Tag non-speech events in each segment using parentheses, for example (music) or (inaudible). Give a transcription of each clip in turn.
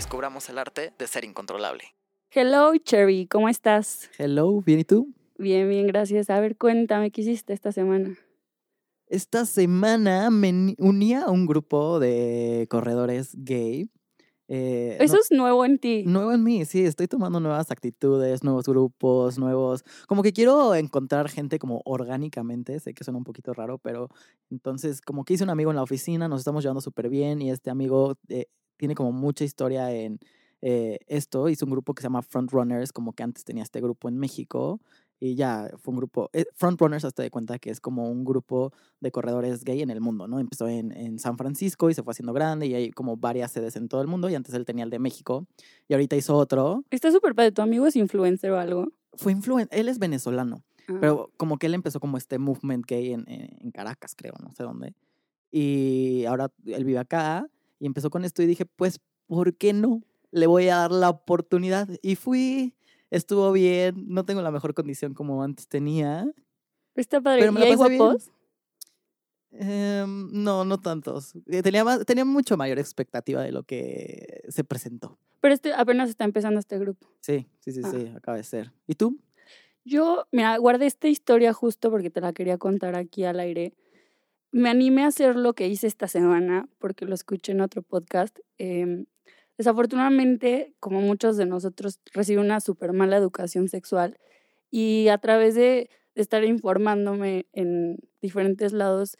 Descubramos el arte de ser incontrolable. Hello, Cherry, ¿cómo estás? Hello, ¿bien y tú? Bien, bien, gracias. A ver, cuéntame, ¿qué hiciste esta semana? Esta semana me ni- uní a un grupo de corredores gay. Eh, Eso no- es nuevo en ti. Nuevo en mí, sí, estoy tomando nuevas actitudes, nuevos grupos, nuevos... Como que quiero encontrar gente como orgánicamente, sé que suena un poquito raro, pero entonces como que hice un amigo en la oficina, nos estamos llevando súper bien y este amigo eh, tiene como mucha historia en eh, esto, hizo un grupo que se llama Frontrunners, como que antes tenía este grupo en México y ya fue un grupo, eh, Frontrunners hasta de cuenta que es como un grupo de corredores gay en el mundo, ¿no? Empezó en, en San Francisco y se fue haciendo grande y hay como varias sedes en todo el mundo y antes él tenía el de México y ahorita hizo otro. Está súper padre. ¿Tu amigo es influencer o algo? Fue influente, él es venezolano, Ah. pero como que él empezó como este movement gay en, en, en Caracas, creo, no sé dónde. Y ahora él vive acá y empezó con esto y dije, pues, ¿por qué no? Le voy a dar la oportunidad. Y fui, estuvo bien, no tengo la mejor condición como antes tenía. Está padre. pero me ¿Y la hay guapos? Em, no, no tantos. Eh, Tenía, más- tenía mucho mayor expectativa de lo que se presentó. Pero este apenas está empezando este grupo. Sí, sí, sí, Ah. sí, acaba de ser. ¿Y tú? Yo, mira, guardé esta historia justo porque te la quería contar aquí al aire. Me animé a hacer lo que hice esta semana porque lo escuché en otro podcast. Em, desafortunadamente, como muchos de nosotros, recibí una súper mala educación sexual y a través de, estar informándome en diferentes lados,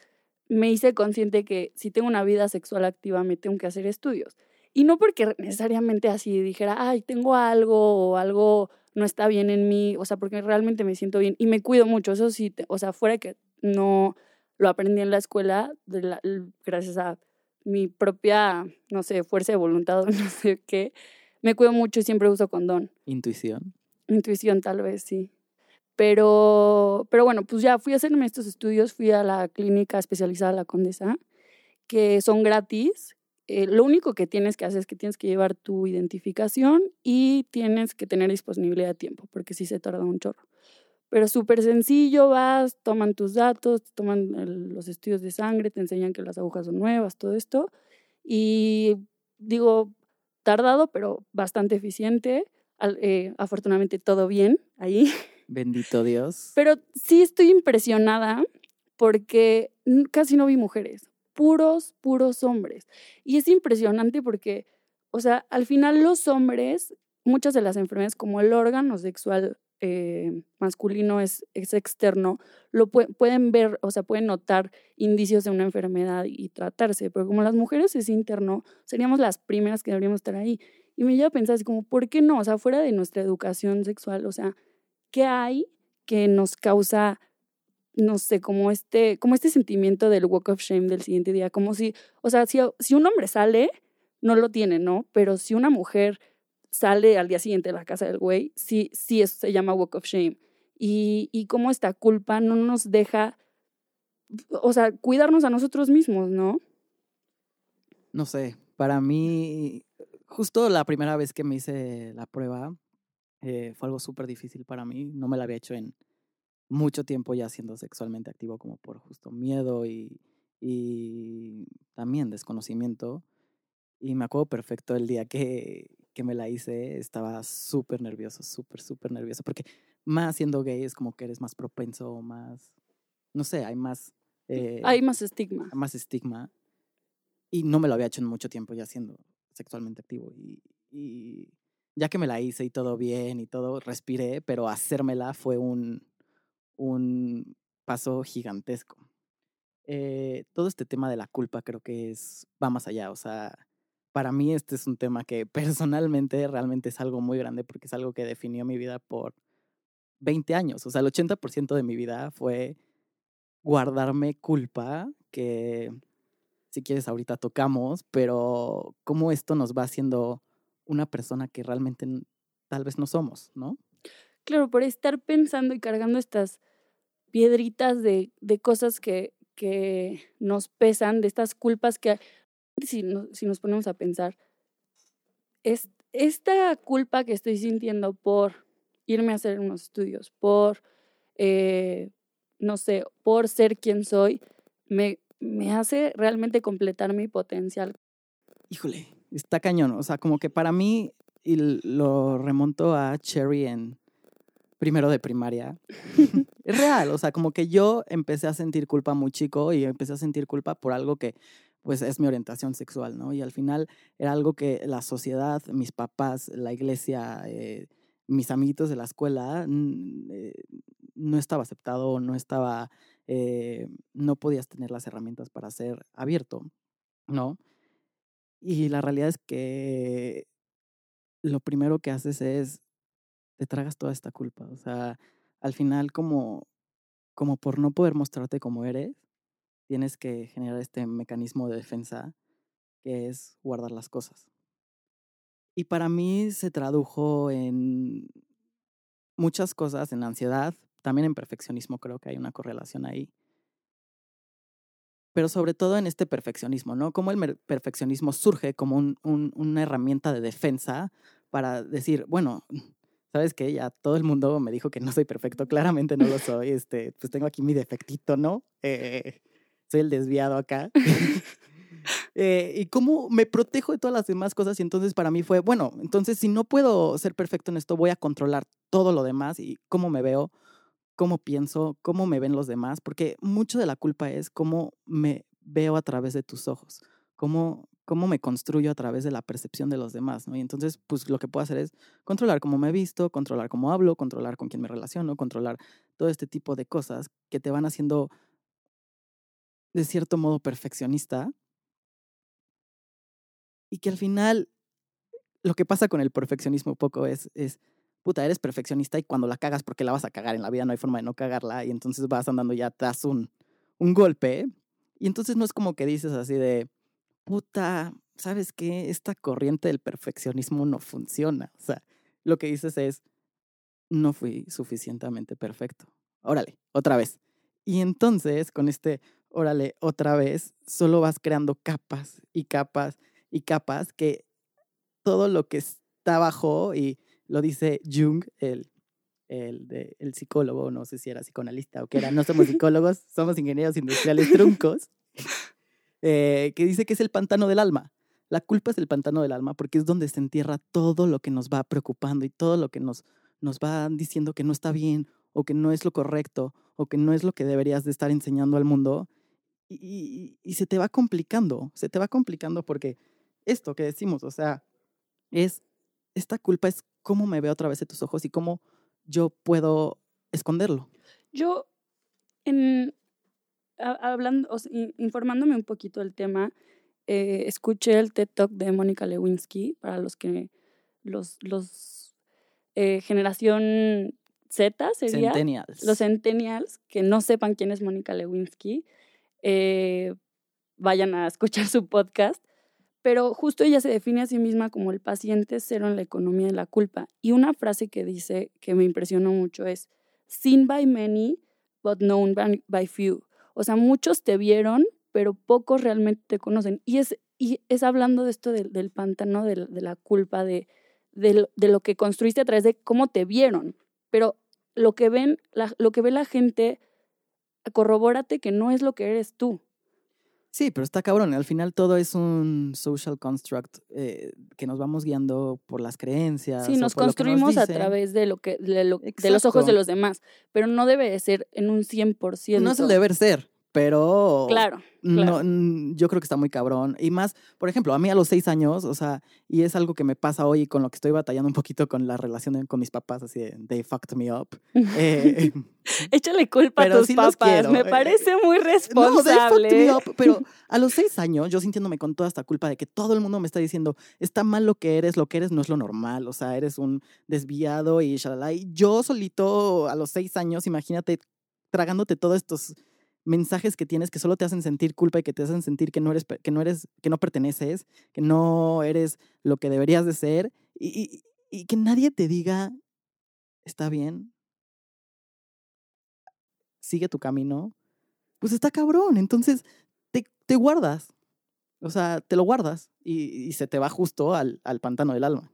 me hice consciente que si tengo una vida sexual activa, me tengo que hacer estudios. Y no porque necesariamente así dijera, ay, tengo algo o algo no está bien en mí, o sea, porque realmente me siento bien y me cuido mucho, eso sí, o sea, fuera que no lo aprendí en la escuela, de la- gracias a mi propia, no sé, fuerza de voluntad (laughs) o no sé qué, me cuido mucho y siempre uso condón. Intuición. Intuición tal vez, sí. Pero, pero bueno, pues ya fui a hacerme estos estudios, fui a la clínica especializada La Condesa, que son gratis. Eh, lo único que tienes que hacer es que tienes que llevar tu identificación y tienes que tener disponibilidad de tiempo, porque sí se tarda un chorro. Pero súper sencillo, vas, toman tus datos, toman el- los estudios de sangre, te enseñan que las agujas son nuevas, todo esto. Y digo, tardado, pero bastante eficiente. Al- eh, afortunadamente todo bien ahí. (laughs) Bendito Dios. Pero sí estoy impresionada porque casi no vi mujeres, puros, puros hombres. Y es impresionante porque, o sea, al final los hombres, muchas de las enfermedades como el órgano sexual eh, masculino es, es externo, lo pue- pueden ver, o sea, pueden notar indicios de una enfermedad y tratarse, pero como las mujeres es interno, seríamos las primeras que deberíamos estar ahí. Y me lleva a pensar así como, ¿por qué no? O sea, fuera de nuestra educación sexual, o sea, ¿qué hay que nos causa, no sé, como este, como este sentimiento del walk of shame del siguiente día? Como si, o sea, si, si un hombre sale, no lo tiene, ¿no? Pero si una mujer sale al día siguiente de la casa del güey, sí, sí, eso se llama walk of shame. Y, y cómo esta culpa no nos deja, o sea, cuidarnos a nosotros mismos, ¿no? No sé, para mí, justo la primera vez que me hice la prueba, eh, fue algo súper difícil para mí. No me la había hecho en mucho tiempo ya siendo sexualmente activo, como por justo miedo y, y también desconocimiento. Y me acuerdo perfecto el día que, que me la hice, estaba súper nervioso, súper, súper nervioso, porque más siendo gay es como que eres más propenso, más, no sé, hay más... eh, Hay más estigma. más estigma. Y no me lo había hecho en mucho tiempo ya siendo sexualmente activo. Y, y ya que me la hice y todo bien y todo, respiré, pero hacérmela fue un, un paso gigantesco. Eh, todo este tema de la culpa creo que es, va más allá. O sea, para mí este es un tema que personalmente realmente es algo muy grande porque es algo que definió mi vida por 20 años. O sea, el 80% de mi vida fue guardarme culpa, que si quieres ahorita tocamos, pero cómo esto nos va haciendo una persona que realmente tal vez no somos, ¿no? Claro, por estar pensando y cargando estas piedritas de, de cosas que, que nos pesan, de estas culpas que, si, no- si nos ponemos a pensar, es, esta culpa que estoy sintiendo por irme a hacer unos estudios, por, eh, no sé, por ser quien soy, me, me hace realmente completar mi potencial. Híjole, está cañón. O sea, como que para mí, y lo remonto a Cherry en primero de primaria, (laughs) es real. O sea, como que yo empecé a sentir culpa muy chico y empecé a sentir culpa por algo que, pues, es mi orientación sexual, ¿no? Y al final era algo que la sociedad, mis papás, la iglesia, eh, mis amiguitos de la escuela, eh, no estaba aceptado, no estaba, eh, no podías tener las herramientas para ser abierto, ¿no? Y la realidad es que lo primero que haces es, te tragas toda esta culpa. O sea, al final como, como por no poder mostrarte como eres, tienes que generar este mecanismo de defensa que es guardar las cosas. Y para mí se tradujo en muchas cosas, en ansiedad, también en perfeccionismo, creo que hay una correlación ahí. Pero sobre todo en este perfeccionismo, ¿no? Cómo el perfeccionismo surge como un- un- una herramienta de defensa para decir, bueno, (laughs) ¿sabes qué? Ya todo el mundo me dijo que no soy perfecto, claramente no lo soy, este, pues tengo aquí mi defectito, ¿no? Eh, soy el desviado acá. (laughs) (laughs) Eh, y cómo me protejo de todas las demás cosas y entonces para mí fue, bueno, entonces si no puedo ser perfecto en esto, voy a controlar todo lo demás y cómo me veo, cómo pienso, cómo me ven los demás, porque mucho de la culpa es cómo me veo a través de tus ojos, cómo, cómo me construyo a través de la percepción de los demás, ¿no? Y entonces, pues lo que puedo hacer es controlar cómo me visto, controlar cómo hablo, controlar con quién me relaciono, controlar todo este tipo de cosas que te van haciendo de cierto modo perfeccionista y que al final lo que pasa con el perfeccionismo poco es, es, puta, eres perfeccionista y cuando la cagas porque la vas a cagar en la vida, no hay forma de no cagarla y entonces vas andando ya tras un, un golpe y entonces no es como que dices así de, puta, ¿sabes qué? Esta corriente del perfeccionismo no funciona. O sea, lo que dices es, no fui suficientemente perfecto. Órale, otra vez. Y entonces, con este, órale, otra vez, solo vas creando capas y capas y capas que todo lo que está abajo, y lo dice Jung, el, el, de, el psicólogo, no sé si era psicoanalista o qué era, no somos (laughs) psicólogos, somos ingenieros industriales truncos, eh, que dice que es el pantano del alma. La culpa es el pantano del alma porque es donde se entierra todo lo que nos va preocupando y todo lo que nos, nos va diciendo que no está bien o que no es lo correcto o que no es lo que deberías de estar enseñando al mundo. Y, y- y se te va complicando, se te va complicando porque esto que decimos, o sea, es, esta culpa es cómo me veo a través de tus ojos y cómo yo puedo esconderlo. Yo, en, ha- hablando, informándome un poquito del tema, eh, escuché el TED Talk de Mónica Lewinsky, para los que, los, los eh, generación Z sería. Centennials. Los centennials que no sepan quién es Mónica Lewinsky, eh, vayan a escuchar su podcast. Pero justo ella se define a sí misma como el paciente cero en la economía de la culpa. Y una frase que dice que me impresionó mucho es, seen by many, but known by, few. O sea, muchos te vieron, pero pocos realmente te conocen. Y es, y es hablando de esto del, pantano, de, la- culpa, de, de, lo- que construiste a través de cómo te vieron. Pero lo que ven, lo que ve la gente, corrobórate que no es lo que eres tú. Sí, pero está cabrón. Al final todo es un social construct eh, que nos vamos guiando por las creencias. Sí, nos construimos a través de lo que de, lo- de los ojos de los demás, pero no debe de ser en un 100%. No es el deber ser, pero Claro, no, claro. yo creo que está muy cabrón. Y más, por ejemplo, a mí a los seis años, o sea, y es algo que me pasa hoy con lo que estoy batallando un poquito con la relación con mis papás, así de, they fucked me up. (laughs) Eh, (laughs) Échale culpa a tus sí papás, me eh, parece muy No, they responsable. fucked me up, pero (laughs) a los seis años, yo sintiéndome con toda esta culpa de que todo el mundo me está diciendo, está mal lo que eres, lo que eres no es lo normal, o sea, eres un desviado y shalala. Y yo solito a los seis años, imagínate, tragándote todos estos mensajes que tienes que solo te hacen sentir culpa y que te hacen sentir que no eres, que no eres, que no perteneces, que no eres lo que deberías de ser. Y, y- que nadie te diga, está bien, sigue tu camino, pues está cabrón. Entonces te, te guardas, o sea, te lo guardas y, se te va justo al, al pantano del alma.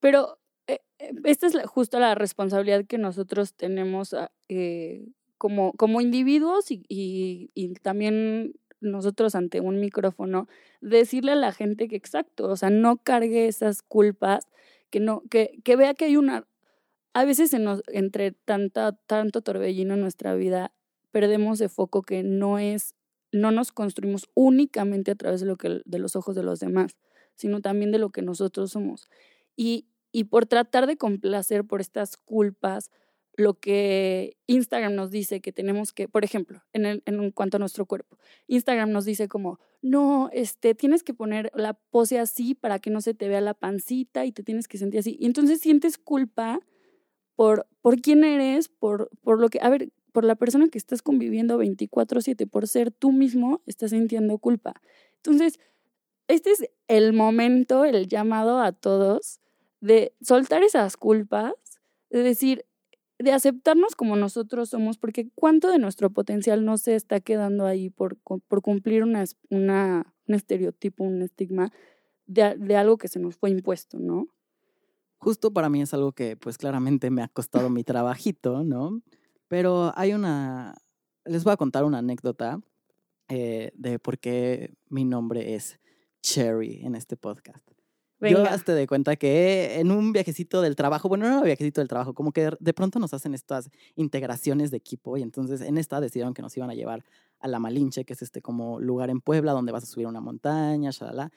Pero eh, eh, esta es justo la responsabilidad que nosotros tenemos ah, eh, como, como individuos y, y- también nosotros ante un micrófono, decirle a la gente que exacto, o sea, no cargue esas culpas, que no, que, que vea que hay una, a veces entre tanta, tanto torbellino en nuestra vida, perdemos de foco que no es, no nos construimos únicamente a través de lo que, de los ojos de los demás, sino también de lo que nosotros somos. Y, y por tratar de complacer por estas culpas, lo que Instagram nos dice que tenemos que, por ejemplo, en, cuanto a nuestro cuerpo, Instagram nos dice como, no, este, tienes que poner la pose así para que no se te vea la pancita y te tienes que sentir así. Y entonces sientes culpa por, por quién eres, por, por lo que, a ver, por la persona que estás conviviendo 24/7, por ser tú mismo, estás sintiendo culpa. Entonces, este es el momento, el llamado a todos de soltar esas culpas, de decir, de aceptarnos como nosotros somos, porque cuánto de nuestro potencial no se está quedando ahí por, por cumplir una, un estereotipo, un estigma de, de algo que se nos fue impuesto, ¿no? Justo para mí es algo que pues claramente me ha costado mi trabajito, ¿no? Pero hay una, les voy a contar una anécdota eh, de por qué mi nombre es Cherry en este podcast. Yo hasta de cuenta que en un viajecito del trabajo, bueno, no era un viajecito del trabajo, como que de- pronto nos hacen estas integraciones de equipo y entonces en esta decidieron que nos iban a llevar a La Malinche, que es este como lugar en Puebla donde vas a subir a una montaña, shalala.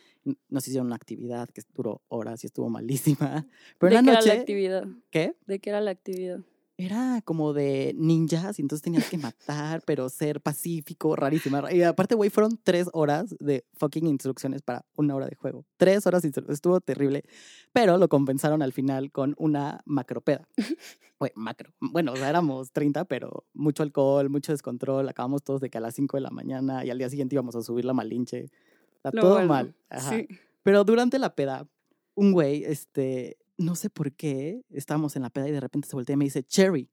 Nos hicieron una actividad que duró horas y estuvo malísima. (laughs) Pero ¿De qué era la actividad? ¿qué? ¿De qué era la actividad? Era como de ninjas y entonces tenías que matar, pero ser pacífico, rarísima. Y aparte, güey, fueron tres horas de fucking instrucciones para una hora de juego. Tres horas, de instru- estuvo terrible, pero lo compensaron al final con una macropeda. Güey, macro. Bueno, o sea, éramos 30, pero mucho alcohol, mucho descontrol. Acabamos todos de que a las 5 de la mañana y al día siguiente íbamos a subir la malinche. Está todo bueno, mal. Ajá. Sí. Pero durante la peda, un güey, este, no sé por qué, estábamos en la peda y de repente se voltea y me dice, Cherry.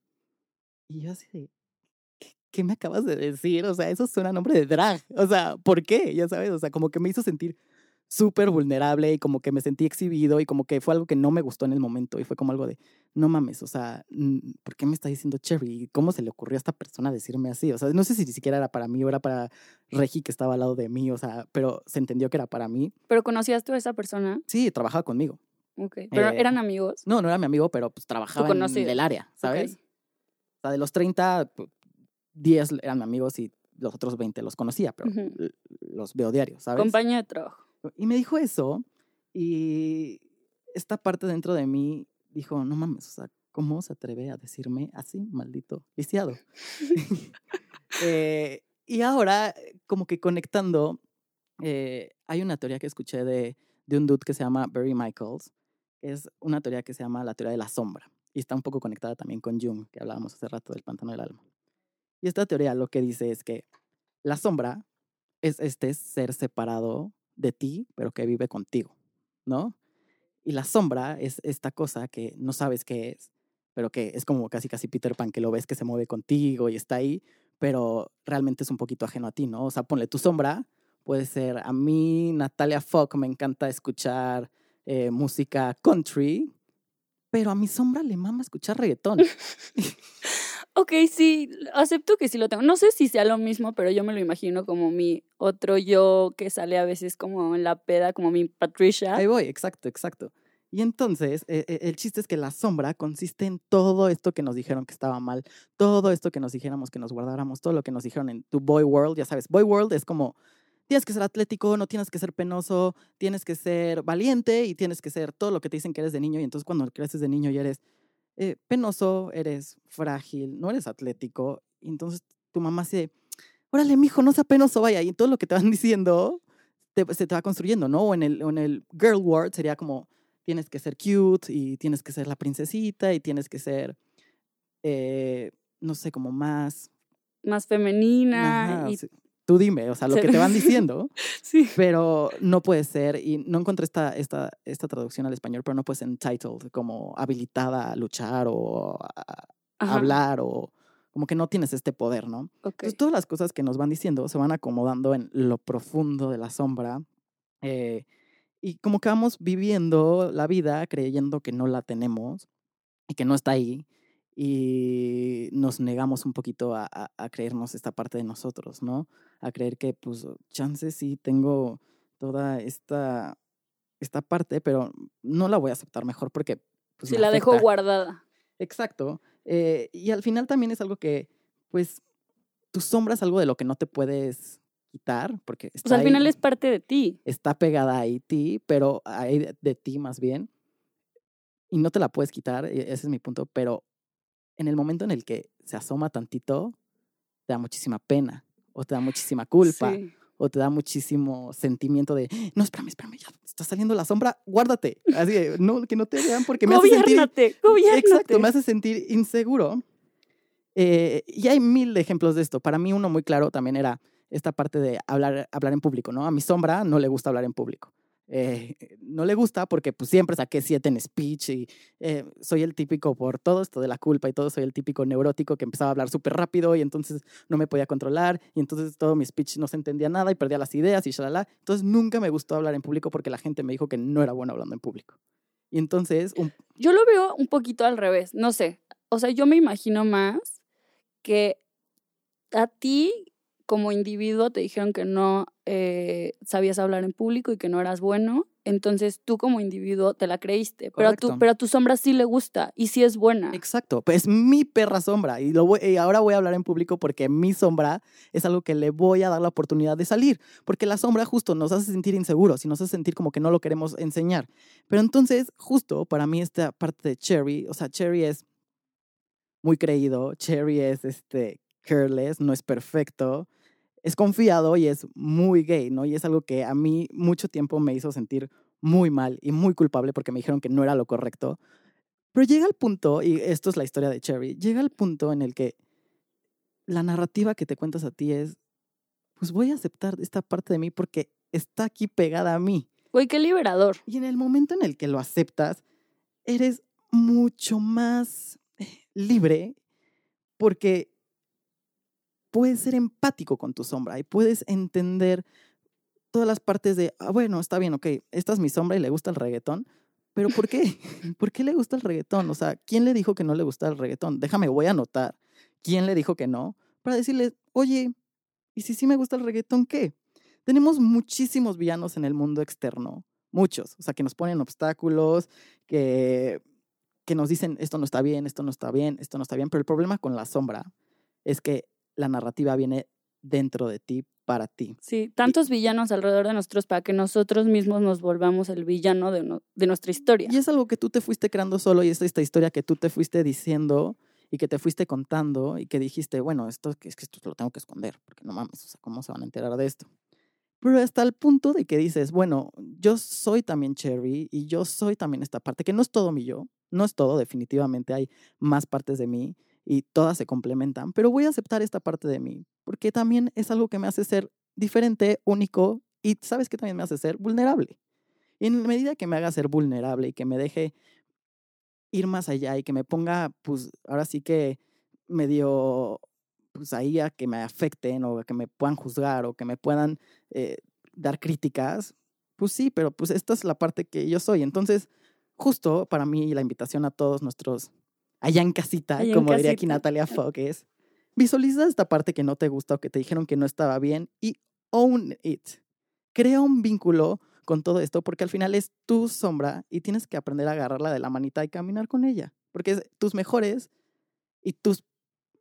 Y yo así de, ¿qué, qué me acabas de decir? O sea, eso suena a nombre de drag. O sea, ¿por qué? Ya sabes, o sea, como que me hizo sentir súper vulnerable y como que me sentí exhibido y como que fue algo que no me gustó en el momento y fue como algo de, no mames, o sea, ¿por qué me está diciendo Cherry? ¿Y ¿Cómo se le ocurrió a esta persona decirme así? O sea, no sé si ni siquiera era para mí o era para Regi que estaba al lado de mí, o sea, pero se entendió que era para mí. ¿Pero conocías tú a esa persona? Sí, trabajaba conmigo. ¿Pero Eh, eran amigos? No, no era mi amigo, pero pues trabajaba en el área, ¿sabes? Ok. O sea, de los 30, pu- 10 eran amigos y los otros 20 los conocía, pero los veo diario, ¿sabes? Compañía de trabajo. Y me dijo eso y esta parte dentro de mí dijo, no mames, o sea, ¿cómo se atreve a decirme así, maldito lisiado? (laughs) Eh, y ahora, como que conectando, eh, hay una teoría que escuché de, de un dude que se llama Barry Michaels, es una teoría que se llama la teoría de la sombra, y está un poco conectada también con Jung, que hablábamos hace rato del pantano del alma. Y esta teoría lo que dice es que la sombra es este ser separado de ti, pero que vive contigo, ¿no? Y la sombra es esta cosa que no sabes qué es, pero que es como casi casi Peter Pan, que lo ves que se mueve contigo y está ahí, pero realmente es un poquito ajeno a ti, ¿no? O sea, ponle tu sombra, puede ser a mí, Natalia Fock, me encanta escuchar eh, música country, pero a mi sombra le mama escuchar reggaetón. (laughs) Ok, sí, acepto que sí lo tengo. No sé si sea lo mismo, pero yo me lo imagino como mi otro yo que sale a veces como en la peda, como mi Patricia. Ahí voy, exacto, exacto. Y entonces, eh, eh, el chiste es que la sombra consiste en todo esto que nos dijeron que estaba mal, todo esto que nos dijéramos que nos guardáramos, todo lo que nos dijeron en tu Boy World, ya sabes, Boy World es como, tienes que ser atlético, no tienes que ser penoso, tienes que ser valiente y tienes que ser todo lo que te dicen que eres de niño. Y entonces cuando creces de niño y eres eh, penoso, eres frágil, no eres atlético, y entonces tu mamá dice, órale, mijo, no sea penoso, vaya, y todo lo que te van (laughs) diciendo te- se te va construyendo, ¿no? O en el, o en el girl world sería como, tienes que ser cute y tienes que ser la princesita y tienes que ser, eh, no sé, como más... Más femenina. ajá, y sí, tú dime, o sea, lo que te van diciendo, (laughs) Sí. pero no puede ser, y no encontré esta, esta, esta traducción al español, pero no puede ser entitled, como habilitada a luchar o a Ajá, hablar o como que no tienes este poder, ¿no? Entonces, todas las cosas que nos van diciendo se van acomodando en lo profundo de la sombra. eh, y como que vamos viviendo la vida creyendo que no la tenemos y que no está ahí. Y nos negamos un poquito a, a- a creernos esta parte de nosotros, ¿no? A creer que, pues, chances sí tengo toda esta, esta parte, pero no la voy a aceptar mejor porque... Pues, Si la afecta. guardada. Exacto. eh, y al final también es algo que, pues, tu sombra es algo de lo que no te puedes quitar, porque está, Pues al ahí, final es parte de ti. está pegada ahí ti, pero ahí de, de ti más bien, y no te la puedes quitar, e- ese es mi punto, pero en el momento en el que se asoma tantito, te da muchísima pena, o te da muchísima culpa, Sí. o te da muchísimo sentimiento de, no, espérame, espérame, ya está saliendo la sombra, guárdate. Así no, que no te vean porque me hace sentir Gobiérnate. Exacto, me hace sentir inseguro. Eh, y hay mil de ejemplos de esto. Para mí uno muy claro también era esta parte de hablar, hablar en público, ¿no? A mi sombra no le gusta hablar en público. Eh, no le gusta porque pues, siempre saqué siete en speech y eh, soy el típico por todo esto de la culpa y todo, soy el típico neurótico que empezaba a hablar súper rápido y entonces no me podía controlar y entonces todo mi speech no se entendía nada y perdía las ideas y shalala. Entonces nunca me gustó hablar en público porque la gente me dijo que no era bueno hablando en público. Y entonces, Yo lo veo un poquito al revés, no sé. O sea, yo me imagino más que a ti como individuo te dijeron que no eh, sabías hablar en público y que no eras bueno, entonces tú como individuo te la creíste, pero a, tu, Correcto. pero a tu sombra sí le gusta y sí es buena. Exacto, pues es mi perra sombra y, lo voy- y ahora voy a hablar en público porque mi sombra es algo que le voy a dar la oportunidad de salir, porque la sombra justo nos hace sentir inseguros y nos hace sentir como que no lo queremos enseñar. Pero entonces, justo para mí esta parte de Cherry, o sea, Cherry es muy creído, Cherry es este careless, no es perfecto, es confiado y es muy gay, ¿no? Y es algo que a mí mucho tiempo me hizo sentir muy mal y muy culpable porque me dijeron que no era lo correcto. Pero llega el punto, y esto es la historia de Cherry, llega el punto en el que la narrativa que te cuentas a ti es, pues voy a aceptar esta parte de mí porque está aquí pegada a mí. Güey, qué liberador. Y en el momento en el que lo aceptas, eres mucho más eh, libre porque puedes ser empático con tu sombra y puedes entender todas las partes de, ah, bueno, está bien, ok, esta es mi sombra y le gusta el reggaetón, pero ¿por qué? (laughs) ¿Por qué le gusta el reggaetón? O sea, ¿quién le dijo que no le gusta el reggaetón? Déjame, voy a anotar quién le dijo que no, para decirle, oye, ¿y si sí me gusta el reggaetón, qué? Tenemos muchísimos villanos en el mundo externo, muchos, o sea, que nos ponen obstáculos, que, que nos dicen, esto no está bien, esto no está bien, esto no está bien, pero el problema con la sombra es que la narrativa viene dentro de ti, para ti. Sí, tantos villanos alrededor de nosotros para que nosotros mismos nos volvamos el villano de, no- de nuestra historia. Y es algo que tú te fuiste creando solo y es esta historia que tú te fuiste diciendo y que te fuiste contando y que dijiste, bueno, esto es que esto lo tengo que esconder, porque no mames, o sea, ¿cómo se van a enterar de esto? Pero hasta el punto de que dices, bueno, yo soy también Cherry y yo soy también esta parte, que no es todo mi yo, no es todo, definitivamente hay más partes de mí y todas se complementan, pero voy a aceptar esta parte de mí, porque también es algo que me hace ser diferente, único y sabes que también me hace ser vulnerable. Y en medida que me haga ser vulnerable y que me deje ir más allá y que me ponga, pues ahora sí que medio, pues ahí a que me afecten o a que me puedan juzgar o que me puedan eh, dar críticas, pues sí, pero pues esta es la parte que yo soy. Entonces, justo para mí la invitación a todos nuestros allá en casita, Allá en como diría aquí. Natalia Fogg, es visualiza esta parte que no te gusta o que te dijeron que no estaba bien y own it. Crea un vínculo con todo esto porque al final es tu sombra y tienes que aprender a agarrarla de la manita y caminar con ella. Porque es tus mejores y tus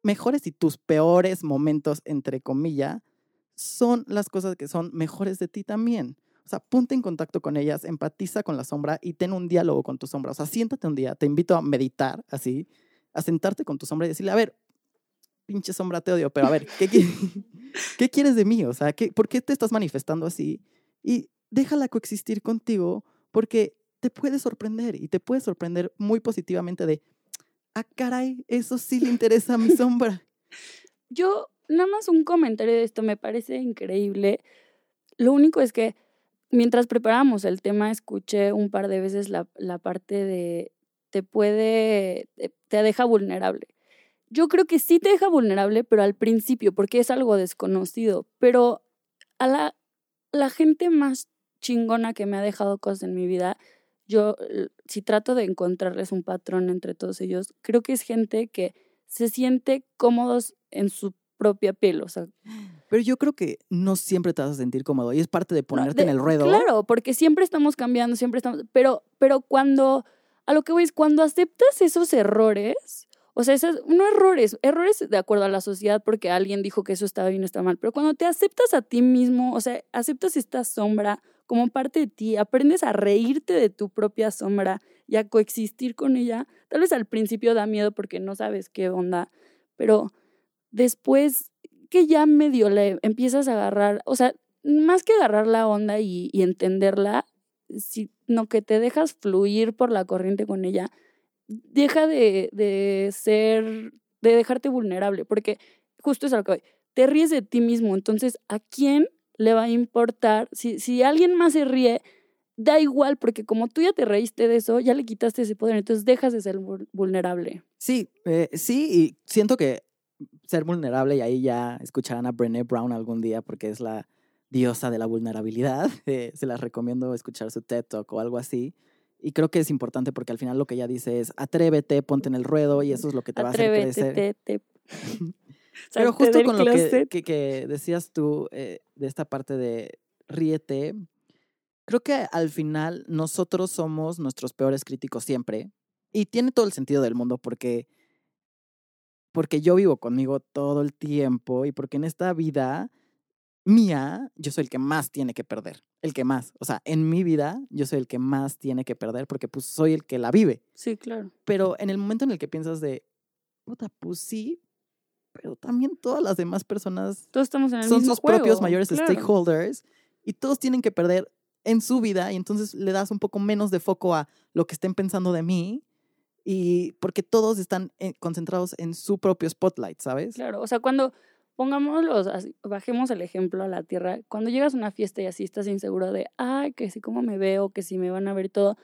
mejores y tus peores momentos, entre comillas, son las cosas que son mejores de ti también. O sea, ponte en contacto con ellas, empatiza con la sombra y ten un diálogo con tu sombra. O sea, siéntate un día, te invito a meditar así, a sentarte con tu sombra y decirle, a ver, pinche sombra, te odio, pero a ver, ¿qué, qui- (laughs) ¿qué quieres de mí? O sea, ¿qué, ¿por qué te estás manifestando así? Y déjala coexistir contigo porque te puede sorprender y te puede sorprender muy positivamente de, ah, caray, eso sí le interesa a mi sombra. (laughs) Yo nada más un comentario de esto, me parece increíble. Lo único es que mientras preparábamos el tema, escuché un par de veces la, parte de te puede, te, te deja vulnerable. Yo creo que sí te deja vulnerable, pero al principio, porque es algo desconocido. Pero a la, la gente más chingona que me ha dejado cosas en mi vida, yo si trato de encontrarles un patrón entre todos ellos, creo que es gente que se siente cómodos en su propia piel, o sea, Pero yo creo que no siempre te vas a sentir cómodo y es parte de no, ponerte de- en el ruedo. Claro, porque siempre estamos cambiando, siempre estamos, pero pero cuando a lo que voy es cuando aceptas esos errores, o sea, esos no errores, errores de acuerdo a la sociedad porque alguien dijo que eso estaba bien o está mal, pero cuando te aceptas a ti mismo, o sea, aceptas esta sombra como parte de ti, aprendes a reírte de tu propia sombra y a coexistir con ella. Tal vez al principio da miedo porque no sabes qué onda, pero después que ya medio le empiezas a agarrar, o sea, más que agarrar la onda y, entenderla, sino que te dejas fluir por la corriente con ella, deja de, de ser, de dejarte vulnerable, porque justo es lo que te ríes de ti mismo, entonces, ¿a quién le va a importar? Si, si alguien más se ríe, da igual, porque como tú ya te reíste de eso, ya le quitaste ese poder, entonces dejas de ser vul- vulnerable. Sí, eh, sí, y siento que ser vulnerable, y ahí ya escucharán a Brené Brown algún día porque es la diosa de la vulnerabilidad. (laughs) eh, se las recomiendo escuchar su TED Talk o algo así. Y creo que es importante porque al final lo que ella dice es atrévete, ponte en el ruedo y eso es lo que te va a hacer crecer. te, te. (laughs) Pero justo con lo que, closet. que- que decías tú eh, de esta parte de ríete, creo que al final nosotros somos nuestros peores críticos siempre. Y tiene todo el sentido del mundo porque, porque yo vivo conmigo todo el tiempo y porque en esta vida mía yo soy el que más tiene que perder. El que más. O sea, en mi vida yo soy el que más tiene que perder porque pues soy el que la vive. Sí, claro. Pero en el momento en el que piensas de, puta, pues sí, pero también todas las demás personas Todos estamos en el son mismo sus propios juego, mayores claro. stakeholders y todos tienen que perder en su vida y entonces le das un poco menos de foco a lo que estén pensando de mí y porque todos están eh, concentrados en su propio spotlight, ¿sabes? Claro, o sea, cuando pongámoslo, así, bajemos el ejemplo a la tierra, cuando llegas a una fiesta y así estás inseguro de, ay, que si cómo me veo, que si me van a ver todo,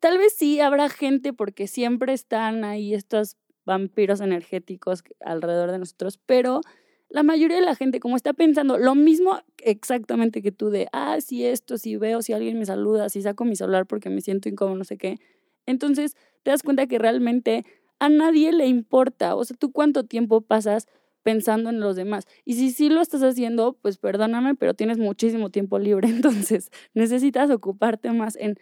tal vez sí habrá gente porque siempre están ahí estos vampiros energéticos alrededor de nosotros, pero la mayoría de la gente como está pensando lo mismo exactamente que tú de, ah, si esto, si veo, si alguien me saluda, si saco mi celular porque me siento incómodo, no sé qué. Entonces te das cuenta que realmente a nadie le importa. O sea, tú cuánto tiempo pasas pensando en los demás. Y si sí lo estás haciendo, pues perdóname, pero tienes muchísimo tiempo libre. (laughs) Entonces necesitas ocuparte más en,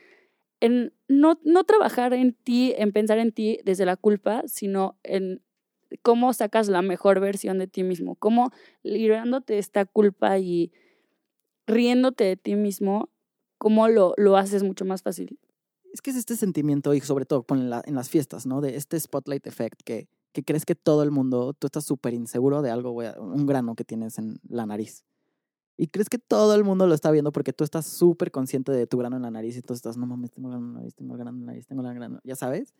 en no, no trabajar en ti, en pensar en ti desde la culpa, sino en cómo sacas la mejor versión de ti mismo, cómo librándote de esta culpa y riéndote de ti mismo, cómo lo, lo haces mucho más fácil. Es que es este sentimiento y sobre todo con la- en las fiestas, ¿no? De este spotlight effect que, que crees que todo el mundo, tú estás súper inseguro de algo, güey, un grano que tienes en la nariz. Y crees que todo el mundo lo está viendo porque tú estás súper consciente de tu grano en la nariz y tú estás, no mames, tengo grano en la nariz, tengo grano en la nariz, tengo grano, ya sabes.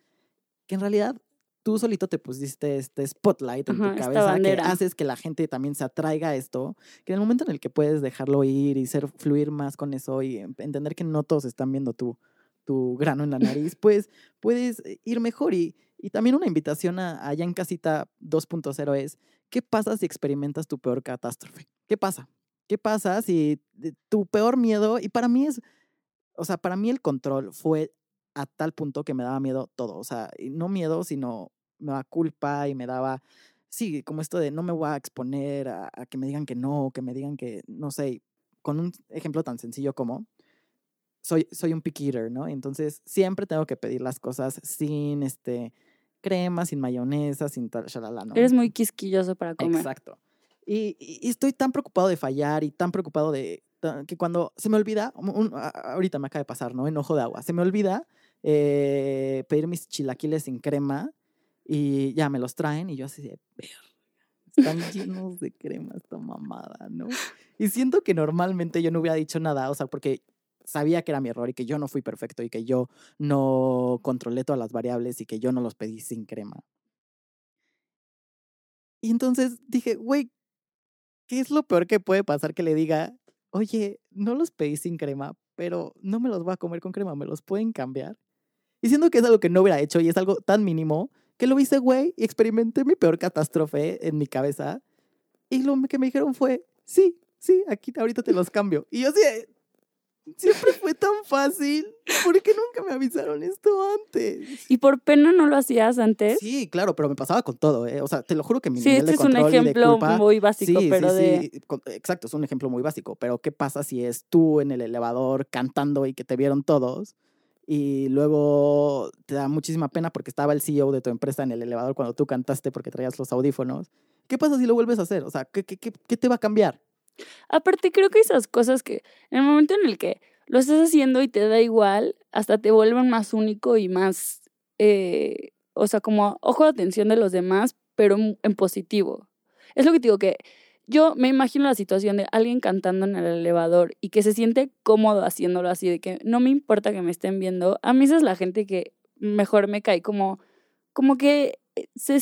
Que en realidad tú solito te pusiste este spotlight en Ajá, tu cabeza que haces que la gente también se atraiga a esto, que en el momento en el que puedes dejarlo ir y ser fluir más con eso y entender que no todos están viendo tu, tu grano en la nariz, pues puedes eh, ir mejor. Y, y también una invitación a, allá en casita 2.0 es, ¿qué pasa si experimentas tu peor catástrofe? ¿Qué pasa? ¿Qué pasa si tu peor miedo, y para mí es, o sea, para mí el control fue a tal punto que me daba miedo todo, o sea, no miedo, sino me daba culpa y me daba, sí, como esto de no me voy a exponer a, a que me digan que no, que me digan que, no sé, con un ejemplo tan sencillo como, soy, soy un picky eater, ¿no? Entonces siempre tengo que pedir las cosas sin, este, crema, sin mayonesa, sin tal, shalala, ¿no? Eres muy quisquilloso para comer. Exacto. Y, y- estoy tan preocupado de fallar y tan preocupado de que cuando se me olvida, un- ahorita me acaba de pasar, ¿no? Enojo de agua. Se me olvida eh, pedir mis chilaquiles sin crema y ya me los traen y yo así de, "Verga, están llenos de crema esta mamada, ¿no? Y siento que normalmente yo no hubiera dicho nada, o sea, porque sabía que era mi error y que yo no fui perfecto y que yo no controlé todas las variables y que yo no los pedí sin crema. Y entonces dije, güey, ¿qué es lo peor que puede pasar que le diga, oye, no los pedí sin crema, pero no me los voy a comer con crema, me los pueden cambiar? Diciendo que es algo que no hubiera hecho y es algo tan mínimo que lo hice, güey, y experimenté mi peor catástrofe en mi cabeza. Y lo que me dijeron fue, sí, sí, aquí ahorita te los cambio. Y yo de, siempre fue tan fácil. ¿Por qué nunca me avisaron esto antes? ¿Y por pena no lo hacías antes? Sí, claro, pero me pasaba con todo, ¿eh? O sea, te lo juro que mi Sí, nivel este de es un control y de ejemplo culpa- muy básico, Sí, pero sí, de... Exacto, es un ejemplo muy básico. Pero ¿qué pasa si es tú en el elevador cantando y que te vieron todos? Y luego te da muchísima pena porque estaba el CEO de tu empresa en el elevador cuando tú cantaste porque traías los audífonos. ¿Qué pasa si lo vuelves a hacer? O sea, ¿qué, qué, qué, qué te va a cambiar? Aparte, creo que esas cosas que en el momento en el que lo estás haciendo y te da igual, hasta te vuelven más único y más, eh, o sea, como ojo de atención de los demás, pero en positivo. Es lo que digo que yo me imagino la situación de alguien cantando en el elevador y que se siente cómodo haciéndolo así, de que no me importa que me estén viendo. A mí esa es la gente que mejor me cae, como, como que eh, se,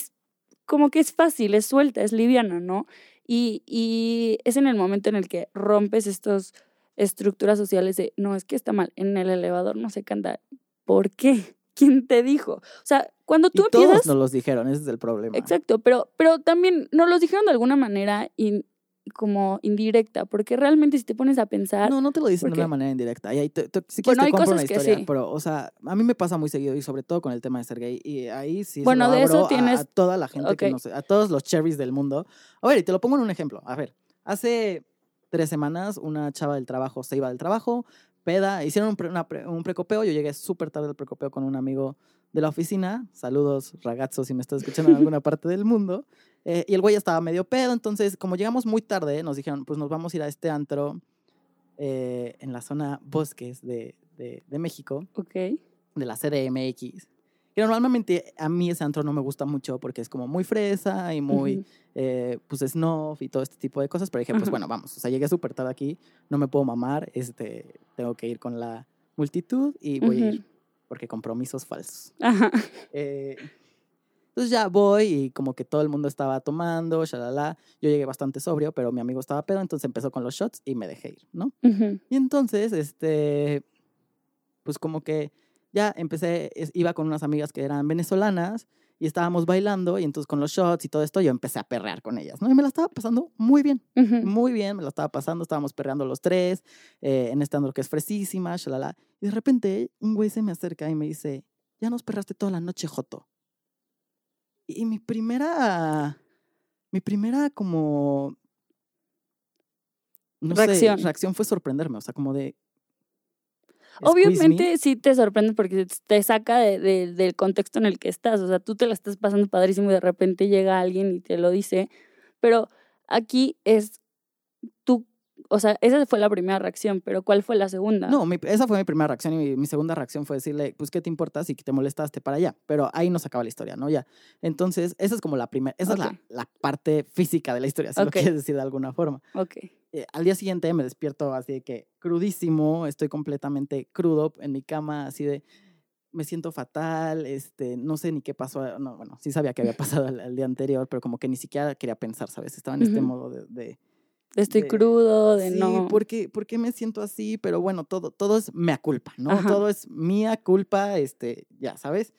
como que es fácil, es suelta, es liviana, ¿no? Y, y es en el momento en el que rompes estas estructuras sociales de, no, es que está mal, en el elevador no se canta. ¿Por qué? (laughs) ¿Quién te dijo? O sea, cuando tú y todos empiezas... nos los dijeron, ese es el problema. Exacto, pero, pero también nos los dijeron de alguna manera in- como indirecta, porque realmente si te pones a pensar, No, no te lo dicen de porque- una manera indirecta. Y ahí te- te- si Bueno, quieres te hay compro una que historia, sí. pero, o sea, a mí me pasa muy seguido y sobre todo con el tema de ser gay. Y ahí sí se Bueno, lo de eso abro a- tienes- a, toda la gente que Ok. no sé, a todos los cherries del mundo. A ver, y te lo pongo en un ejemplo. A ver, hace tres semanas una chava del trabajo se iba del trabajo, peda, hicieron un, pre- una un precopeo. Yo llegué súper tarde al precopeo con un amigo de la oficina. Saludos, ragazzo, si me estás escuchando en alguna (laughs) parte del mundo. Eh, y el güey ya estaba medio pedo, entonces como llegamos muy tarde, nos dijeron, pues nos vamos a ir a este antro eh, en la zona Bosques de, de, de México, ok, de la CDMX. Que normalmente a mí ese antro no me gusta mucho porque es como muy fresa y muy, ujú, eh, pues, snuff y todo este tipo de cosas. Pero dije, pues Ajá. bueno, vamos. O sea, llegué súper tarde aquí, no me puedo mamar, este, tengo que ir con la multitud y voy a ir porque compromisos falsos. Ajá, Eh, entonces ya voy y como que todo el mundo estaba tomando, shalala. Yo llegué bastante sobrio, pero mi amigo estaba pedo, entonces empezó con los shots y me dejé ir, ¿no? ujú, Y entonces, este, pues como que ya empecé, iba con unas amigas que eran venezolanas y estábamos bailando y entonces con los shots y todo esto yo empecé a perrear con ellas, ¿no? Y me la estaba pasando muy bien, ujú. muy bien, me la estaba pasando, estábamos perreando los tres, eh, en este andro que es fresísima, shalala. Y de repente un güey se me acerca y me dice, ya nos perraste toda la noche, Joto. Y mi primera, mi primera como, no Reacción. sé, reacción fue sorprenderme, o sea, como de... Obviamente sí te sorprende porque te saca de- de- del contexto en el que estás. O sea, tú te la estás pasando padrísimo y de repente llega alguien y te lo dice. Pero aquí es o sea, esa fue la primera reacción, pero ¿cuál fue la segunda? No, mi- esa fue mi primera reacción y mi, mi segunda reacción fue decirle, pues, ¿qué te importa si te molestaste para allá? Pero ahí no se acaba la historia, ¿no? Ya. Entonces, esa es como la primera, esa Ok. es la, la parte física de la historia, si Ok. lo quieres decir de alguna forma. Ok. Eh, al día siguiente me despierto así de que crudísimo, estoy completamente crudo en mi cama, así de, me siento fatal, este, no sé ni qué pasó, no, bueno, sí sabía que había (laughs) pasado el, el día anterior, pero como que ni siquiera quería pensar, ¿sabes? Estaba en este Ujú. modo de- de Estoy de- crudo, de sí, no. ¿por qué, por qué me siento así? Pero bueno, todo, todo es mea culpa, ¿no? Ajá. Todo es mía culpa, este, ya, ¿sabes?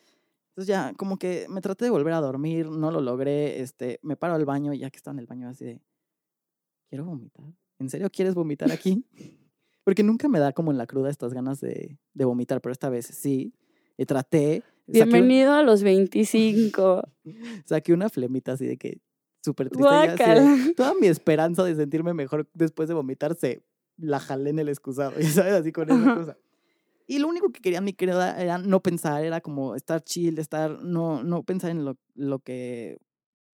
Entonces ya, como que me traté de volver a dormir, no lo logré, este, me paro al baño y ya que estaba en el baño así de, quiero vomitar. ¿En serio quieres vomitar aquí? (laughs) Porque nunca me da como en la cruda estas ganas de, de vomitar, pero esta vez sí. Y traté. saqué Bienvenido a los 25. (laughs) Saqué una flemita así de que súper triste. así toda mi esperanza de sentirme mejor después de vomitar se la jalé en el excusado, (laughs) ya sabes, así con esa cosa. Y lo único que quería mi querida era no pensar, era como estar chill, estar, no, no pensar en lo, lo que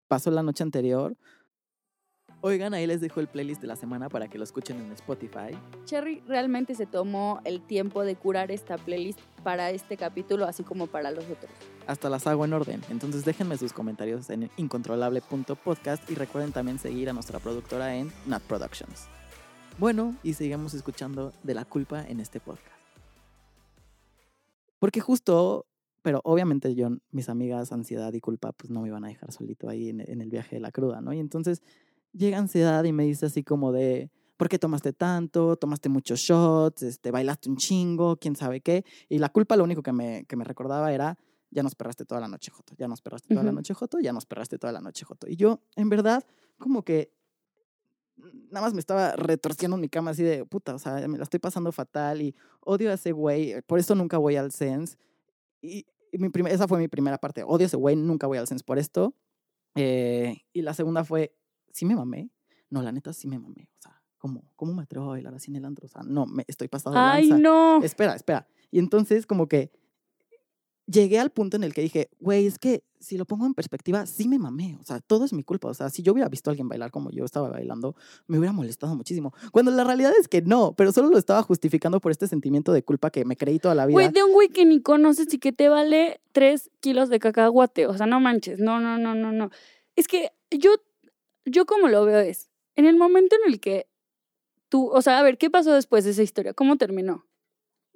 pasó la noche anterior. Oigan, ahí les dejo el playlist de la semana para que lo escuchen en Spotify. Cherry realmente se tomó el tiempo de curar esta playlist para este capítulo, así como para los otros. Hasta las hago en orden. Entonces déjenme sus comentarios en incontrolable.podcast y recuerden también seguir a nuestra productora en Nat Productions. Bueno, y sigamos escuchando de la culpa en este podcast. Porque justo, pero obviamente yo, mis amigas, ansiedad y culpa, pues no me iban a dejar solito ahí en, en el viaje de la cruda, ¿no? Y entonces llega ansiedad y me dice así como de, ¿por qué tomaste tanto? Tomaste muchos shots, este, bailaste un chingo, quién sabe qué. Y la culpa lo único que me, que me recordaba era, ya nos perraste toda la noche, Joto, ya nos perraste toda la noche, Joto, ya nos perraste toda la noche, Joto. Y yo, en verdad, como que nada más me estaba retorciendo en mi cama así de, puta, o sea, me la estoy pasando fatal y odio a ese güey, por eso nunca voy al Sense. Y, y mi prim- esa fue mi primera parte, odio a ese güey, nunca voy al Sense por esto. Eh, y la segunda fue, ¿sí me mamé? No, la neta sí me mamé, o sea, ¿cómo, cómo me atrevo a bailar así en el antro? O sea, no, me estoy pasando de Ay, lanza. no. Espera, espera. Y entonces como que llegué al punto en el que dije, güey, es que si lo pongo en perspectiva, sí me mamé. O sea, todo es mi culpa. O sea, si yo hubiera visto a alguien bailar como yo estaba bailando, me hubiera molestado muchísimo. Cuando la realidad es que no, pero solo lo estaba justificando por este sentimiento de culpa que me creí toda la vida. Güey, de un güey que ni conoces y que te vale tres kilos de cacahuate. O sea, no manches. No, no, no, no, no. Es que yo, yo como lo veo es, en el momento en el que tú, o sea, a ver, ¿qué pasó después de esa historia? ¿Cómo terminó?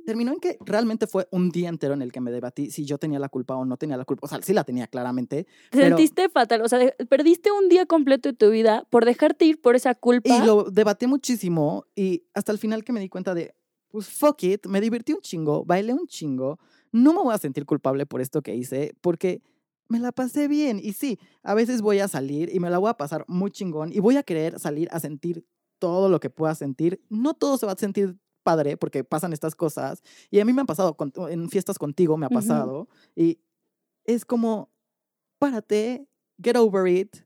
Terminó en que realmente fue un día entero en el que me debatí si yo tenía la culpa o no tenía la culpa. O sea, sí la tenía claramente. Te Pero- sentiste fatal, o sea, perdiste un día completo de tu vida por dejarte ir por esa culpa. Y lo debatí muchísimo y hasta el final que me di cuenta de, pues fuck it, me divertí un chingo, bailé un chingo, no me voy a sentir culpable por esto que hice porque me la pasé bien. Y sí, a veces voy a salir y me la voy a pasar muy chingón y voy a querer salir a sentir todo lo que pueda sentir. No todo se va a sentir padre porque pasan estas cosas y a mí me han pasado con- en fiestas contigo, me ha pasado y es como, párate, get over it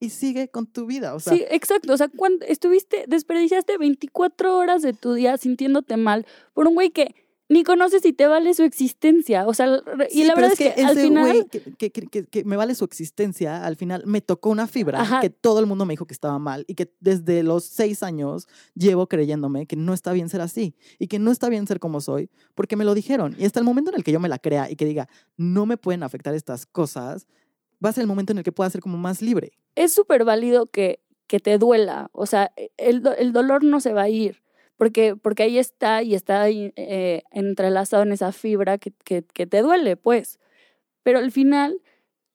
y sigue con tu vida. O sea, sí, exacto. O sea, cuando estuviste, desperdiciaste 24 horas de tu día sintiéndote mal por un güey que ni conoces y te vale su existencia. O sea, y Sí, la verdad es que, al ese final. güey que, que- que- que- me vale su existencia, al final me tocó una fibra Ajá. que todo el mundo me dijo que estaba mal y que desde los seis años llevo creyéndome que no está bien ser así y que no está bien ser como soy porque me lo dijeron. Y hasta el momento en el que yo me la crea y que diga, no me pueden afectar estas cosas, va a ser el momento en el que pueda ser como más libre. es súper válido que, que te duela. O sea, e, el, el dolor no se va a ir. Porque, porque ahí está y está eh, entrelazado en esa fibra que, que, te duele, pues. Pero al final,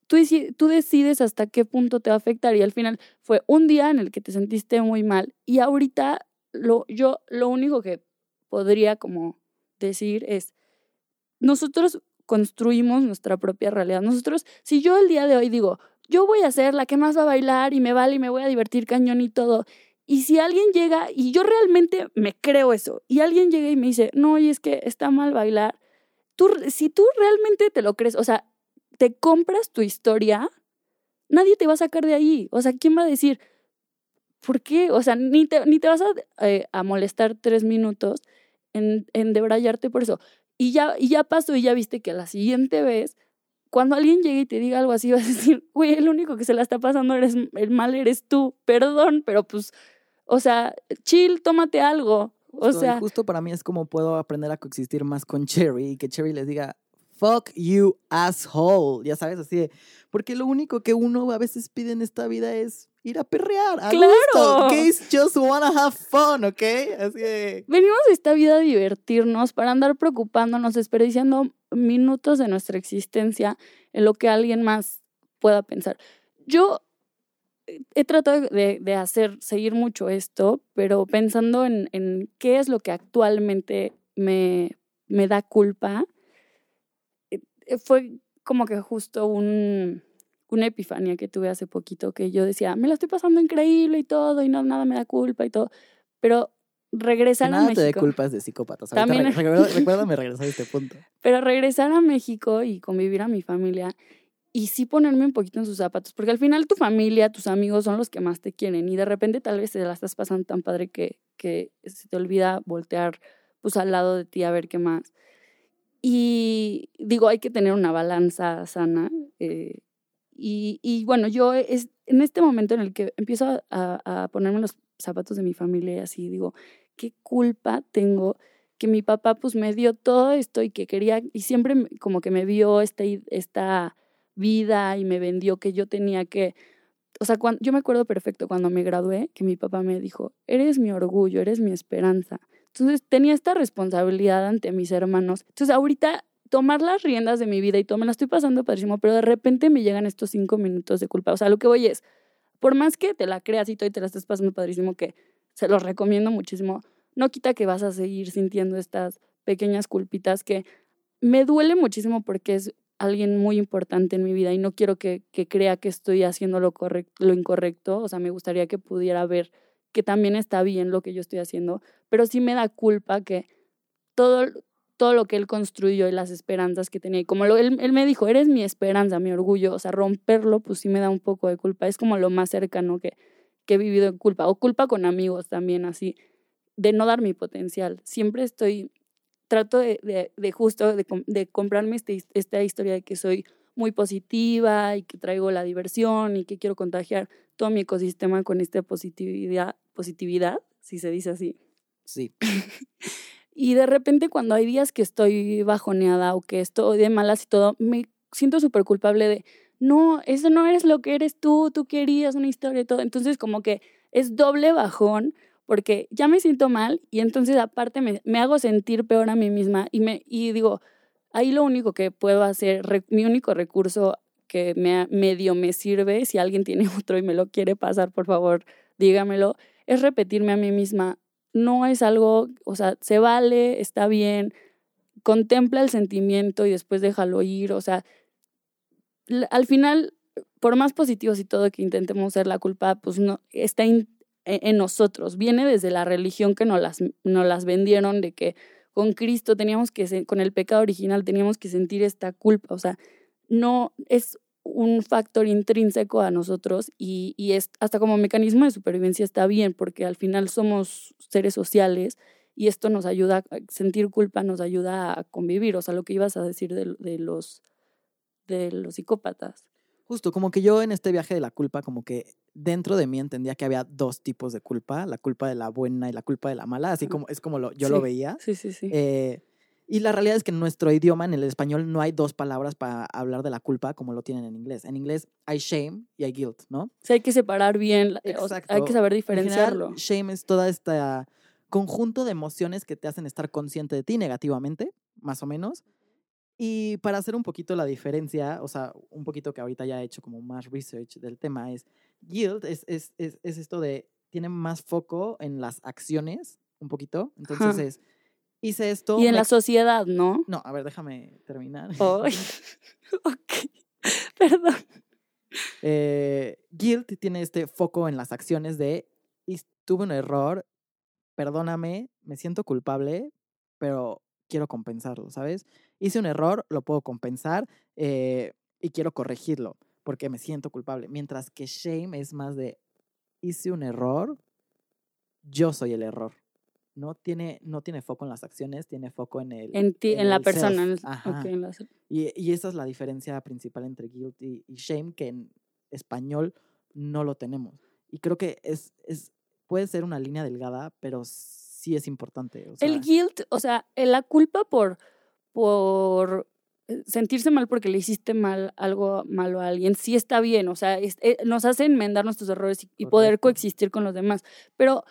tú, tú decides hasta qué punto te va a afectar. Y al final fue un día en el que te sentiste muy mal. Y ahorita lo, yo lo único que podría como decir es, nosotros construimos nuestra propia realidad. Nosotros, si yo el día de hoy digo, yo voy a ser la que más va a bailar y me vale y me voy a divertir cañón y todo. Y si alguien llega, y yo realmente me creo eso, y alguien llega y me dice, no, y es que está mal bailar, tú, si tú realmente te lo crees, o sea, te compras tu historia, nadie te va a sacar de ahí. O sea, ¿quién va a decir, por qué? O sea, ni te, ni te vas a, eh, a molestar tres minutos en, en debrayarte por eso. Y ya, y ya pasó y ya viste que la siguiente vez cuando alguien llegue y te diga algo así, vas a decir, güey, el único que se la está pasando eres, el mal eres tú, perdón, pero pues, o sea, chill, tómate algo. O Justo, y sea, justo para mí es como puedo aprender a coexistir más con Cherry y que Cherry les diga, fuck you, asshole. Ya sabes, así de. Porque lo único que uno a veces pide en esta vida es ir a perrear. A ¡Claro! Gusto. Gays just wanna have fun, ¿ok? Así de. venimos a esta vida a divertirnos para andar preocupándonos, desperdiciando minutos de nuestra existencia en lo que alguien más pueda pensar. Yo he tratado de, de hacer, seguir mucho esto, pero pensando en, en qué es lo que actualmente me, me da culpa, eh, eh, fue como que justo un, una epifanía que tuve hace poquito que yo decía, me la estoy pasando increíble y todo, y no, nada me da culpa y todo, pero regresar a nada te dé México. culpas de psicópatas. También- recuérdame regresar a este punto. (laughs) Pero regresar a México y convivir a mi familia y sí ponerme un poquito en sus zapatos, porque al final tu familia, tus amigos son los que más te quieren y de repente tal vez te la estás pasando tan padre que, que se te olvida voltear pues al lado de ti a ver qué más. Y digo, hay que tener una balanza sana. eh, y, y bueno, yo es en este momento en el que empiezo a, a- ponerme los zapatos de mi familia y así digo, qué culpa tengo que mi papá pues me dio todo esto y que quería, y siempre como que me vio esta, i- esta vida y me vendió que yo tenía que, o sea, yo me acuerdo perfecto cuando me gradué que mi papá me dijo, eres mi orgullo, eres mi esperanza. Entonces tenía esta responsabilidad ante mis hermanos. Entonces ahorita tomar las riendas de mi vida y todo, me la estoy pasando padrísimo, pero de repente me llegan estos cinco minutos de culpa. O sea, lo que voy es, por más que te la creas y y te la estés pasando padrísimo, que se los recomiendo muchísimo, no quita que vas a seguir sintiendo estas pequeñas culpitas que me duele muchísimo porque es alguien muy importante en mi vida y no quiero que, que crea que estoy haciendo lo, correcto, lo incorrecto, o sea, me gustaría que pudiera ver que también está bien lo que yo estoy haciendo, pero sí me da culpa que todo, todo lo que él construyó y las esperanzas que tenía, como él, él me dijo, eres mi esperanza, mi orgullo, o sea, romperlo, pues sí me da un poco de culpa, es como lo más cercano que, que he vivido en culpa, o culpa con amigos también, así, de no dar mi potencial. Siempre estoy trato de, de, de justo de, de comprarme este, esta historia de que soy muy positiva y que traigo la diversión y que quiero contagiar todo mi ecosistema con esta positividad, positividad, si se dice así. Sí. (laughs) y de repente cuando hay días que estoy bajoneada o que estoy de malas y todo, me siento súper culpable de, no, eso no eres lo que eres tú, tú querías una historia y todo. Entonces como que es doble bajón porque ya me siento mal y entonces aparte me, hago sentir peor a mí misma y, me, y digo, ahí lo único que puedo hacer, mi único recurso que me, medio me sirve, si alguien tiene (laughs) otro y me lo quiere pasar, por favor, dígamelo, es repetirme a mí misma, no es algo, o sea, se vale, está bien, contempla el sentimiento y después déjalo ir, o sea, al final, por más positivos y todo que intentemos ser la culpa, pues no, está in, en nosotros, viene desde la religión que nos las, nos las vendieron de que con Cristo teníamos que, con el pecado original teníamos que sentir esta culpa, o sea, no es un factor intrínseco a nosotros y, y es hasta como mecanismo de supervivencia está bien porque al final somos seres sociales y esto nos ayuda, a sentir culpa nos ayuda a convivir, o sea, lo que ibas a decir de, de los, de los psicópatas. Justo, como que yo en este viaje de la culpa, como que dentro de mí entendía que había dos tipos de culpa, la culpa de la buena y la culpa de la mala, así como es como lo, yo sí, lo veía. Sí, sí, sí. Eh, y la realidad es que en nuestro idioma, en el español, no hay dos palabras para hablar de la culpa como lo tienen en inglés. En inglés hay shame y hay guilt, ¿no? Sea, hay que separar bien, Exacto. hay que saber En diferenciarlo. general, shame es toda esta conjunto de emociones que te hacen estar consciente de ti negativamente, más o menos. Y para hacer un poquito la diferencia, o sea, un poquito que ahorita ya he hecho como más research del tema, es guilt es, es, es, es esto de, tiene más foco en las acciones, un poquito. Entonces Ajá. es, hice esto. y en me- la sociedad, ¿no? No, a ver, déjame terminar. Ay, (laughs) (laughs) ok, (laughs) perdón. Eh, guilt tiene este foco en las acciones de, "His- tuve un error, perdóname, me siento culpable, pero quiero compensarlo, ¿sabes? Hice un error, lo puedo compensar eh, y quiero corregirlo porque me siento culpable. Mientras que shame es más de, hice un error, yo soy el error. No tiene, no tiene foco en las acciones, tiene foco en el... En, ti, en la el persona. en el- Ajá. ok, en la- Y, y esa es la diferencia principal entre guilt y, y shame, que en español no lo tenemos. Y creo que es, es, puede ser una línea delgada, pero sí es importante. o sea, el guilt, o sea, eh, la culpa por, por eh, sentirse mal porque le hiciste mal algo malo a alguien, sí está bien, o sea, es- eh, nos hace enmendar nuestros errores y, y poder coexistir con los demás. Pero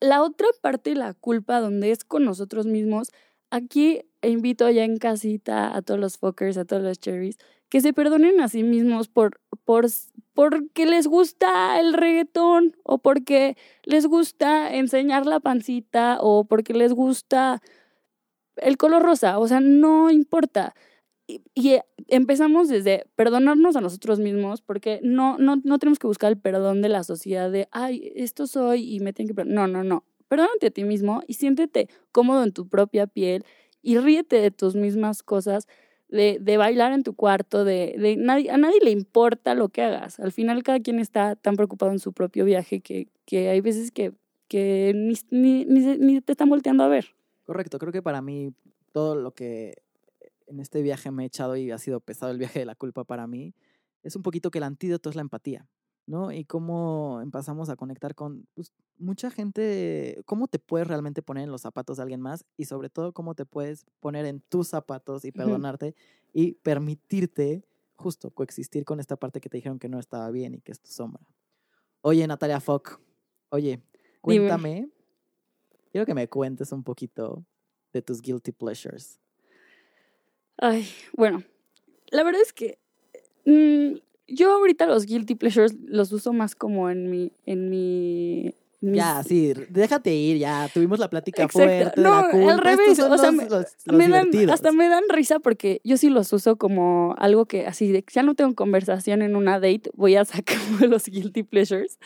la otra parte de la culpa, donde es con nosotros mismos, aquí invito ya en casita a todos los fuckers, a todos los cherries, que se perdonen a sí mismos por, por, porque les gusta el reggaetón o porque les gusta enseñar la pancita o porque les gusta el color rosa, o sea, no importa. Y, eh, empezamos desde perdonarnos a nosotros mismos, porque no, no, no tenemos que buscar el perdón de la sociedad de, ay, esto soy y me tienen que perdonar. No, no, no. Perdónate a ti mismo y siéntete cómodo en tu propia piel y ríete de tus mismas cosas, de, de bailar en tu cuarto, de, de nadie, a nadie le importa lo que hagas. Al final cada quien está tan preocupado en su propio viaje que, que hay veces que, que ni, ni, ni, ni te están volteando a ver. Correcto, creo que para mí todo lo que en este viaje me he echado y ha sido pesado el viaje de la culpa para mí, es un poquito que el antídoto es la empatía, ¿no? Y cómo empezamos a conectar con pues, mucha gente, cómo te puedes realmente poner en los zapatos de alguien más y sobre todo cómo te puedes poner en tus zapatos y perdonarte y permitirte justo coexistir con esta parte que te dijeron que no estaba bien y que es tu sombra. Oye, Natalia Fock, oye, cuéntame, quiero que me cuentes un poquito de tus guilty pleasures. Ay, bueno, la verdad es que mm, Yo ahorita los guilty pleasures los uso más como en mi, en mi. mis- Ya, sí, déjate ir, ya. Tuvimos la plática Exacto. fuerte. No, la culpa. al revés, o sea, los- me- los- los me dan, hasta me dan risa porque yo sí los uso como algo que así de ya no tengo conversación en una date, voy a sacar (laughs) los guilty pleasures.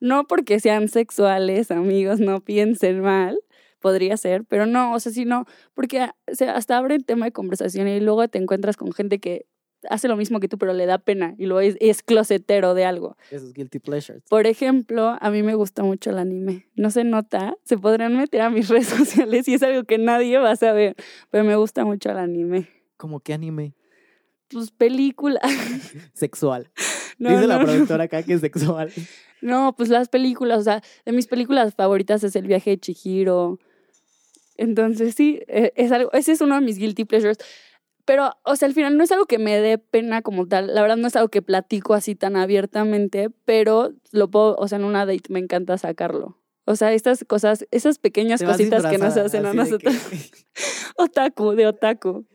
No porque sean sexuales, amigos, no piensen mal, podría ser, pero no, o sea, sino porque ah, o sea, hasta abre el tema de conversación y luego te encuentras con gente que hace lo mismo que tú, pero le da pena y luego es, es closetero de algo. Esos guilty pleasures. Por ejemplo, a mí me gusta mucho el anime. No se nota, se podrán meter a mis (laughs) redes sociales y es algo que nadie va a saber, pero me gusta mucho el anime. Como que anime Pues películas. (laughs) sexual. (laughs) No, Dice la no, productora acá que es sexual. No, pues las películas, o sea, de mis películas favoritas es El viaje de Chihiro. Entonces, sí, eh, es algo, ese es uno de mis guilty pleasures. Pero, o sea, al final no es algo que me dé pena como tal. La verdad no es algo que platico así tan abiertamente, pero lo puedo, o sea, en una date me encanta sacarlo. O sea, estas cosas, esas pequeñas cositas que nos hacen a nosotros. que- (laughs) (laughs) Otaku, de otaku.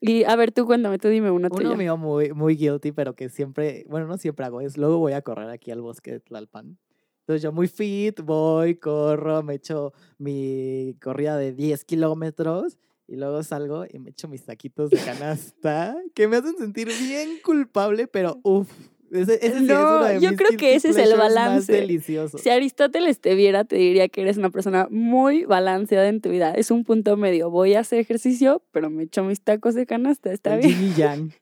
Y a ver, tú cuéntame, tú dime una Uno tuya. mío muy, muy guilty, pero que siempre, bueno, no siempre hago, es luego voy a correr aquí al bosque de Tlalpan. Entonces yo muy fit, voy, corro, me echo mi corrida de 10 kilómetros y luego salgo y me echo mis taquitos de canasta que me hacen sentir bien culpable, pero (laughs) uff, ese, ese sí es No, uno de yo mis creo que ese es el balance. deliciosos. Si Aristóteles te viera, te diría que eres una persona muy balanceada en tu vida. Es un punto medio. Voy a hacer ejercicio, pero me echo mis tacos de canasta. Está El bien. yin y yang.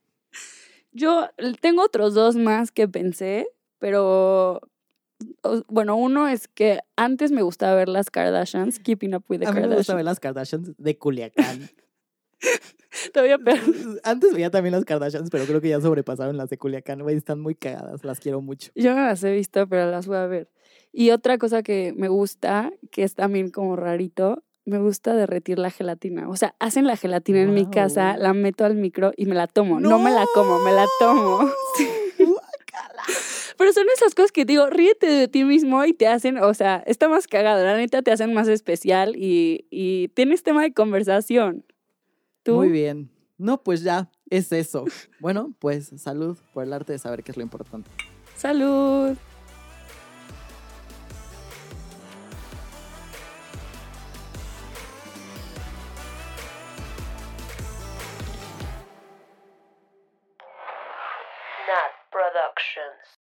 (laughs) Yo tengo otros dos más que pensé, pero bueno, uno es que antes me gustaba ver las Kardashians, Keeping Up with the A mí me gusta Kardashians. ver las Kardashians de Culiacán. (laughs) Todavía. Antes veía también las Kardashians, pero creo que ya sobrepasaron las de Culiacán. Güey, están muy cagadas, las quiero mucho. Yo no las he visto, pero las voy a ver. Y otra cosa que me gusta, que es también como rarito, me gusta derretir la gelatina. O sea, hacen la gelatina en mi casa, la meto al micro y me la tomo. No, me la como, me la tomo. (laughs) (laughs) Sí. Pero son esas cosas que digo, ríete de ti mismo y te hacen, o sea, está más cagado, la neta te hacen más especial y, y tienes tema de conversación. ¿Tú? Muy bien. No, pues ya, es eso. (laughs) bueno, pues salud por el arte de saber qué es lo importante. Salud. Productions.